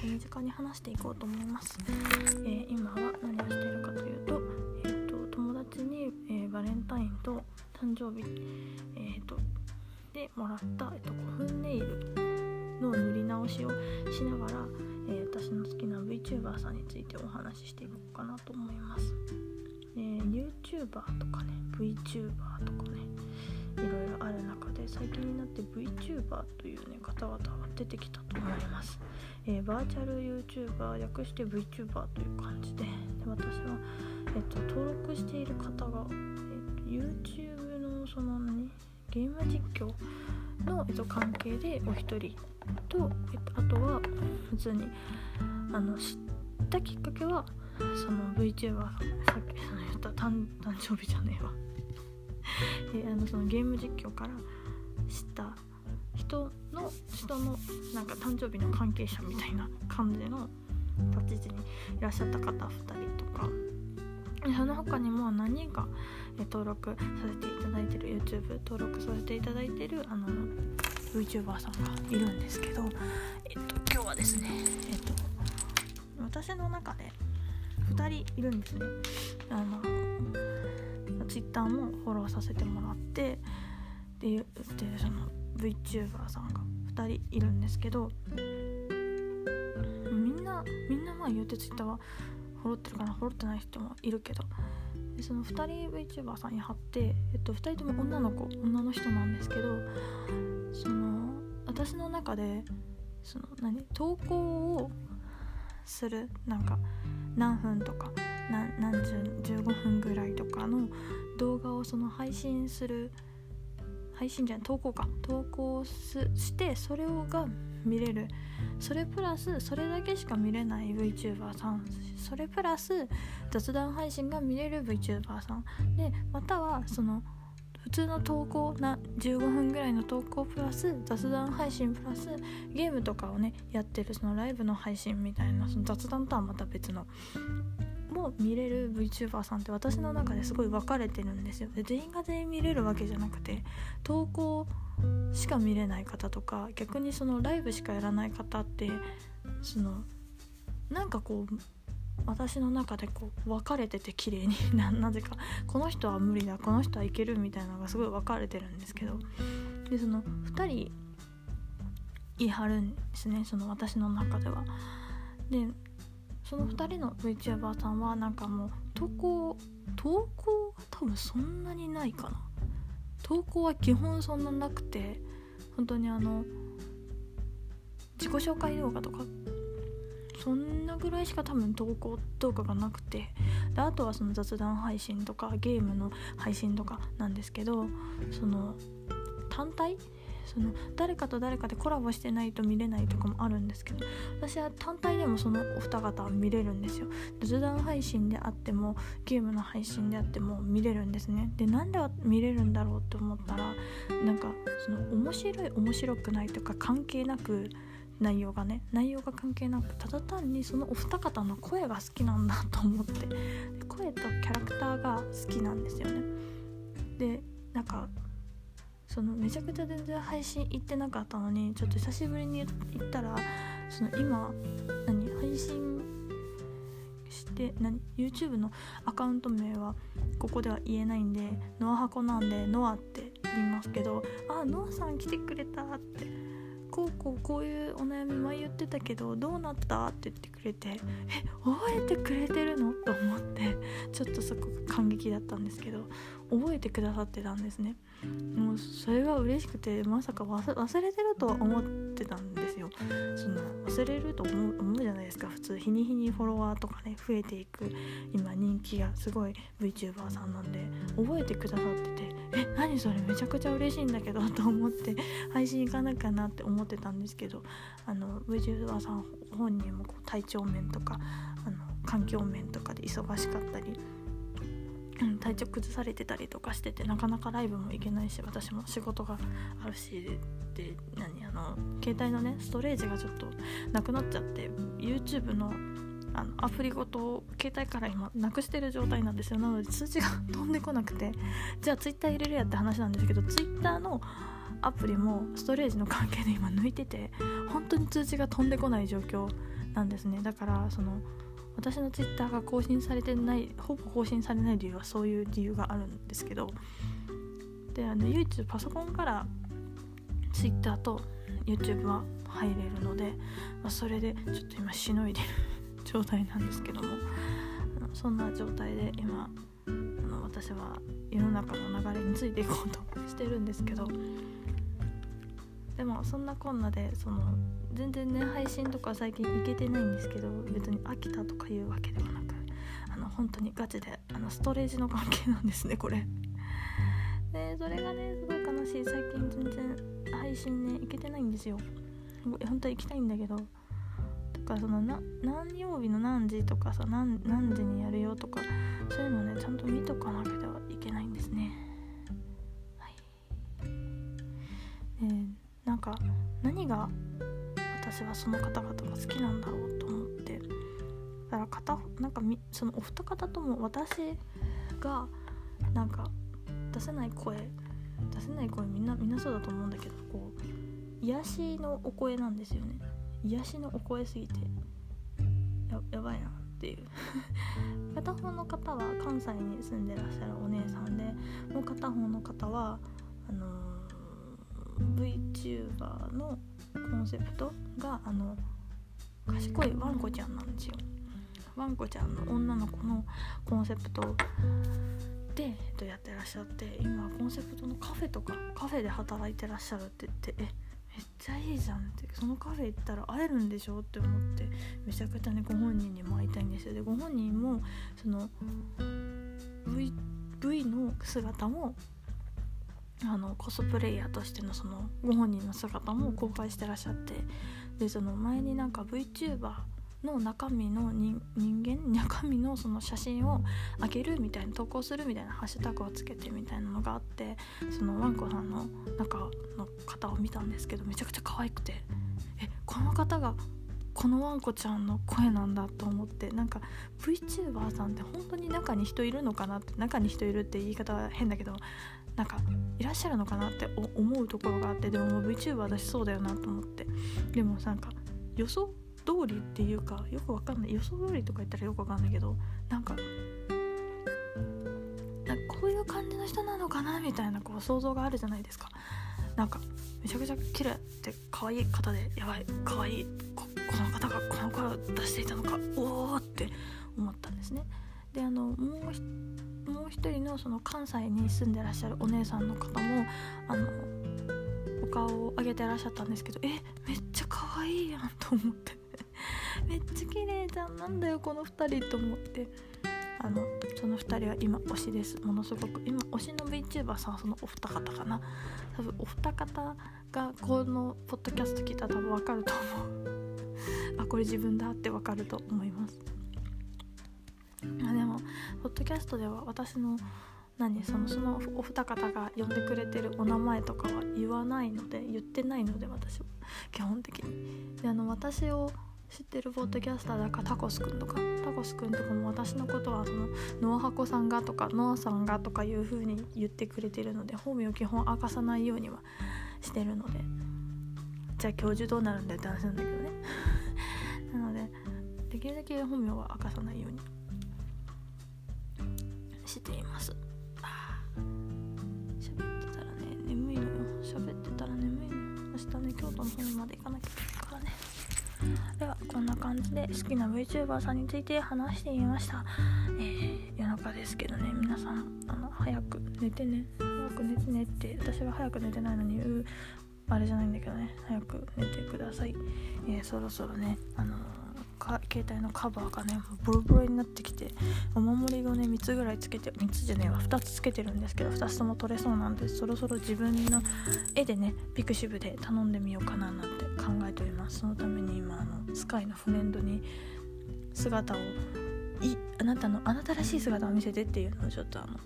えー今は手短に話していこうと思います、えー今は何をしているかというと,、えー、と友達に、えーバレンタインと誕生日、えー、とでもらった、えー、と古墳ネイルの塗り直しをしながら、えー私の好きな VTuber さんについてお話ししていこうかなと思います、えー YouTuber とかね VTuber とかねいろいろある中最近になって VTuber というね方々が出てきたと思います、えーバーチャル YouTuber 略して VTuber という感じでで私は、えっと登録している方が、えっと YouTube のその何ゲーム実況の、えっと、関係でお一人と、えっと、あとは普通にあの知ったきっかけはその VTuber さっきその言った誕誕生日じゃねえわ えーあのそのゲーム実況から知った人の人のなんか誕生日の関係者みたいな感じの立ち位置にいらっしゃった方2人とかその他にも何人か、登録させていただいてる YouTube 登録させていただいてるあの VTuber さんがいるんですけど、えっと、今日はですね、えっと、私の中で2人いるんですね。あの Twitter もフォローさせてもらってででその VTuber さんが2人いるんですけどみんなみんなまあ言うて Twitter はフォロってるかなフォロってない人もいるけどでその2人 VTuber さんに貼って、えっと、2人とも女の子女の人なんですけどその私の中でその何投稿をするなんか何分とか何何十15分ぐらいとかの動画をその配信する配信じゃない投稿か。投稿してそれをが見れる。それプラスそれだけしか見れない VTuber さん。それプラス雑談配信が見れる VTuber さん。でまたはその普通の投稿な15分ぐらいの投稿プラス雑談配信プラスゲームとかをねやってるそのライブの配信みたいなその雑談とはまた別の。も見れる VTuber さんって私の中ですごい分かれてるんですよで全員が全員見れるわけじゃなくて投稿しか見れない方とか逆にそのライブしかやらない方ってそのなんかこう私の中でこう分かれてて綺麗に ななぜかこの人は無理だこの人はいけるみたいなのがすごい分かれてるんですけどでその2人言いはるんですねその私の中では。でその2人の VTuber さんはなんかもう投稿投稿が多分そんなにないかな。投稿は基本そんななくて本当にあの自己紹介動画とかそんなぐらいしか多分投稿動画がなくて。であとはその雑談配信とかゲームの配信とかなんですけどその単体その誰かと誰かでコラボしてないと見れないとかもあるんですけど私は単体でもそのお二方は見れるんですよ。雑談配信であってもゲームの配信であっても見れるんですね。でなんで見れるんだろうって思ったらなんかその面白い面白くないとか関係なく内容がね内容が関係なくただ単にそのお二方の声が好きなんだと思って声とキャラクターが好きなんですよね。でなんかそのめちゃくちゃ全然配信行ってなかったのにちょっと久しぶりに行ったらその今何配信して何 YouTube のアカウント名はここでは言えないんでノア箱なんでノアって言いますけど「あノアさん来てくれた」って。こうこうこういうお悩み前言ってたけどどうなったって言ってくれてえ覚えてくれてるの？と思ってちょっとそこが感激だったんですけど覚えてくださってたんですね。もうそれが嬉しくてまさか忘れてるとは思ってたんでよ。その忘れると思う思うじゃないですか。普通日に日にフォロワーとかね増えていく今人気がすごい VTuber さんなんで覚えてくださっててえ何それめちゃくちゃ嬉しいんだけど と思って配信行かなきゃなって思ってたんですけどあの VTuber さん本人もこう体調面とかあの環境面とかで忙しかったりうん体調崩されてたりとかしててなかなかライブも行けないし私も仕事があるしで何あの携帯のねストレージがちょっとなくなっちゃって YouTube のあのアプリごと携帯から今なくしてる状態なんですよ。なので通知が飛んでこなくてじゃあ Twitter 入れるやって話なんですけど Twitter のアプリもストレージの関係で今抜いてて本当に通知が飛んでこない状況なんですね。だからその私の Twitter が更新されてないほぼ更新されない理由はそういう理由があるんですけどであの唯一パソコンから Twitter と YouTube は入れるので、まあ、それでちょっと今しのいでる 状態なんですけどもそんな状態で今あの私は世の中の流れについていこうとしてるんですけどでもそんなこんなでその全然ね配信とか最近行けてないんですけど別に飽きたとかいうわけではなくあの本当にガチであのストレージの関係なんですねこれ。でそれがねすごい悲しい。最近全然配信ね行けてないんですよ。本当は行きたいんだけど。とかそのな何曜日の何時とかさ何時にやるよとかそういうのねちゃんと見とかなきゃ私はその方々が好きなんだろうと思って。だから片なんかみそのお二方とも私がなんか出せない声出せない声みんなみんなそうだと思うんだけどこう癒しのお声なんですよね。癒しのお声すぎてややばいなっていう。片方の方は関西に住んでらっしゃるお姉さんでもう片方の方はあのー、VTuber のコンセプトがあの賢いワンコちゃんなんですよ。ワンコちゃんの女の子のコンセプトで、えっと、やってらっしゃって今コンセプトのカフェとかカフェで働いてらっしゃるって言ってえめっちゃいいじゃんって。そのカフェ行ったら会えるんでしょって思ってめちゃくちゃねご本人にも会いたいんですよ。でご本人もその V, v の姿もあのコスプレイヤーとしてのそのご本人の姿も公開してらっしゃってでその前になんか VTuber の中身の人間中身のその写真をあげるみたいな投稿するみたいなハッシュタグをつけてみたいなのがあってそのワンコさんの中の方を見たんですけどめちゃくちゃ可愛くてえこの方がこのワンコちゃんの声なんだと思ってなんか VTuber さんって本当に中に人いるのかなって中に人いるって言い方は変だけどなんかいらっしゃるのかなって思うところがあってでも VTuber だしそうだよなと思って。でもなんか予想通りっていうかよくわかんない。予想通りとか言ったらよくわかんないけどなんかなんかこういう感じの人なのかなみたいなこう想像があるじゃないですか。なんかめちゃくちゃ綺麗で可愛い方でやばい可愛いここの方がこの声を出していたのかおおって思ったんですね。であのもうもう一人のその関西に住んでらっしゃるお姉さんの方もあのお顔を上げてらっしゃったんですけどえめっちゃ可愛いやんと思って。めっちゃ綺麗じゃん。なんだよこの2人と思って。あのその2人は今推しです。ものすごく今推しの VTuber さんそのお二方かな。多分お二方がこのポッドキャスト聞いたら多分分かると思う。あこれ自分だって分かると思います。あでもポッドキャストでは私の何そのそのお二方が呼んでくれてるお名前とかは言わないので言ってないので私は基本的に。であの私を知ってるポッドキャスターだからタコスくんとかタコスくんとかも私のことはそのノアハコさんがとかノアさんがとかいう風に言ってくれてるので本名を基本明かさないようにはしてるので。じゃあ教授どうなるんだよって話なんだけどね。なのでできるだけ本名は明かさないように。しています。喋ってたらね眠いの。よ喋ってたら眠いの。よ明日ね京都の方まで行かなきゃいけないからね。ではこんな感じで好きな VTuber さんについて話してみました、えー、夜中ですけどね皆さんあの早く寝てね。早く寝てねって私は早く寝てないのにうあれじゃないんだけどね。早く寝てください、えー、そろそろねあのーか携帯のカバーがねボロボロになってきてお守りをね3つぐらいつけて3つじゃねえわ2つつけてるんですけど2つとも取れそうなんでそろそろ自分の絵でねピクシブで頼んでみようかななんて考えております。そのために今あのスカイのフレンドに姿をいあなたのあなたらしい姿を見せてっていうのをちょっとあの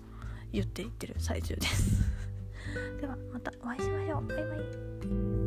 言っていってる最中です。ではまたお会いしましょう。バイバイ。